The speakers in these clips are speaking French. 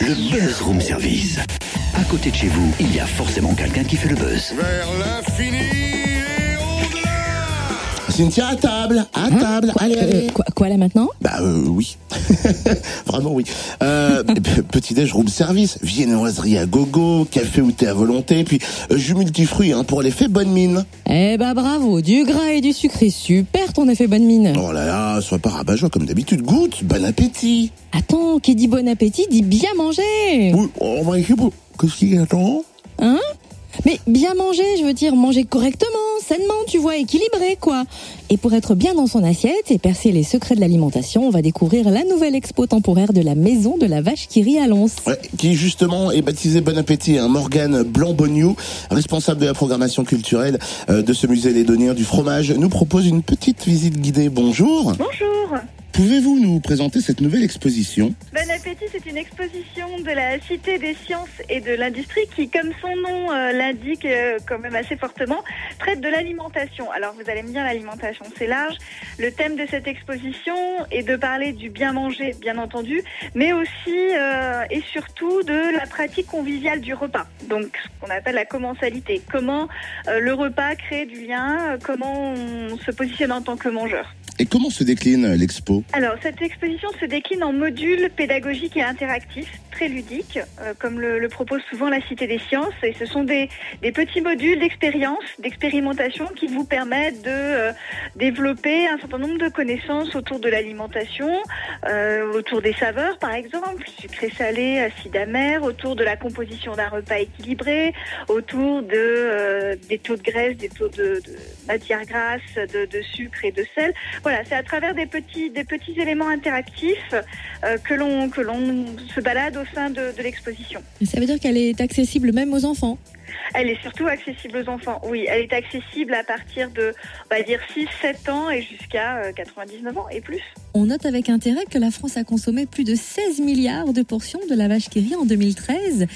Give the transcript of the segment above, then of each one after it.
Le Buzz Room Service. À côté de chez vous, il y a forcément quelqu'un qui fait le buzz. Vers l'infini et au-delà Cynthia à table, à Hein table, allez, allez. Euh, quoi, quoi là maintenant? Bah euh, oui, vraiment oui. Euh, petit déj room service, viennoiserie à gogo, café ou thé à volonté, puis euh, jus multifruits hein, pour l'effet bonne mine. Eh bah bravo, du gras et du sucré, super ton effet bonne mine. Oh là là, sois pas rabat-joie comme d'habitude, goûte, bon appétit. Attends, qui dit bon appétit dit bien manger. Oui, on va écrire pour... Qu'est-ce qu'il y a attends? Hein? Mais bien manger, je veux dire manger correctement, sainement, tu vois, équilibré quoi. Et pour être bien dans son assiette et percer les secrets de l'alimentation, on va découvrir la nouvelle expo temporaire de la maison de la vache qui rit à Lons. Ouais, qui justement est baptisé Bon Appétit, hein, Morgane Blanc-Boniou, responsable de la programmation culturelle euh, de ce musée lédonien du fromage, nous propose une petite visite guidée. Bonjour. Bonjour. Pouvez-vous nous présenter cette nouvelle exposition Bon appétit, c'est une exposition de la Cité des sciences et de l'industrie qui, comme son nom euh, l'indique euh, quand même assez fortement, traite de l'alimentation. Alors vous allez me dire l'alimentation, c'est large. Le thème de cette exposition est de parler du bien manger, bien entendu, mais aussi euh, et surtout de la pratique conviviale du repas. Donc ce qu'on appelle la commensalité. Comment le repas crée du lien, comment on se positionne en tant que mangeur. Et comment se décline l'expo? Alors, cette exposition se décline en modules pédagogiques et interactifs, très ludiques, euh, comme le, propose souvent la Cité des Sciences. Et ce sont des, petits modules d'expérience, d'expérimentation qui vous permettent de euh, développer un certain nombre de connaissances autour de l'alimentation, euh, autour des saveurs, par exemple, sucré, salé, acide, amer, autour de la composition d'un repas équilibré, autour de, des taux de graisse, des taux de, matières grasses, de, sucre et de sel. Voilà, c'est à travers des petits, petits éléments interactifs euh, que l'on que l'on se balade au sein de, de l'exposition. Ça veut dire qu'elle est accessible même aux enfants. Elle est surtout accessible aux enfants. Oui, elle est accessible à partir de, on va dire, 6-7 ans et jusqu'à euh, 99 ans et plus. On note avec intérêt que la France a consommé plus de 16 milliards de portions de la vache qui rit en 2013.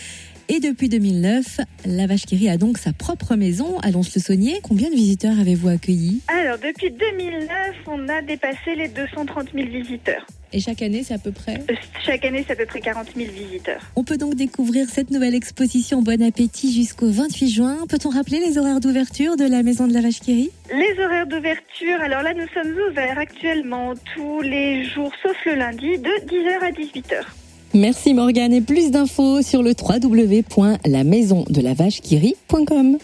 Et depuis 2009, la vache qui rit a donc sa propre maison à Lons-le-Saunier. Combien de visiteurs avez-vous accueillis? Alors, depuis 2009, on a dépassé les 230 000 visiteurs. Et chaque année, c'est à peu près? Euh, Chaque année, c'est à peu près 40 000 visiteurs. On peut donc découvrir cette nouvelle exposition Bon Appétit jusqu'au 28 juin. Peut-on rappeler les horaires d'ouverture de la maison de la vache qui rit? Les horaires d'ouverture, alors là, nous sommes ouverts actuellement tous les jours, sauf le lundi, de 10h à 18h. Merci Morgane et plus d'infos sur le www.lamaisondelavachequirit.com.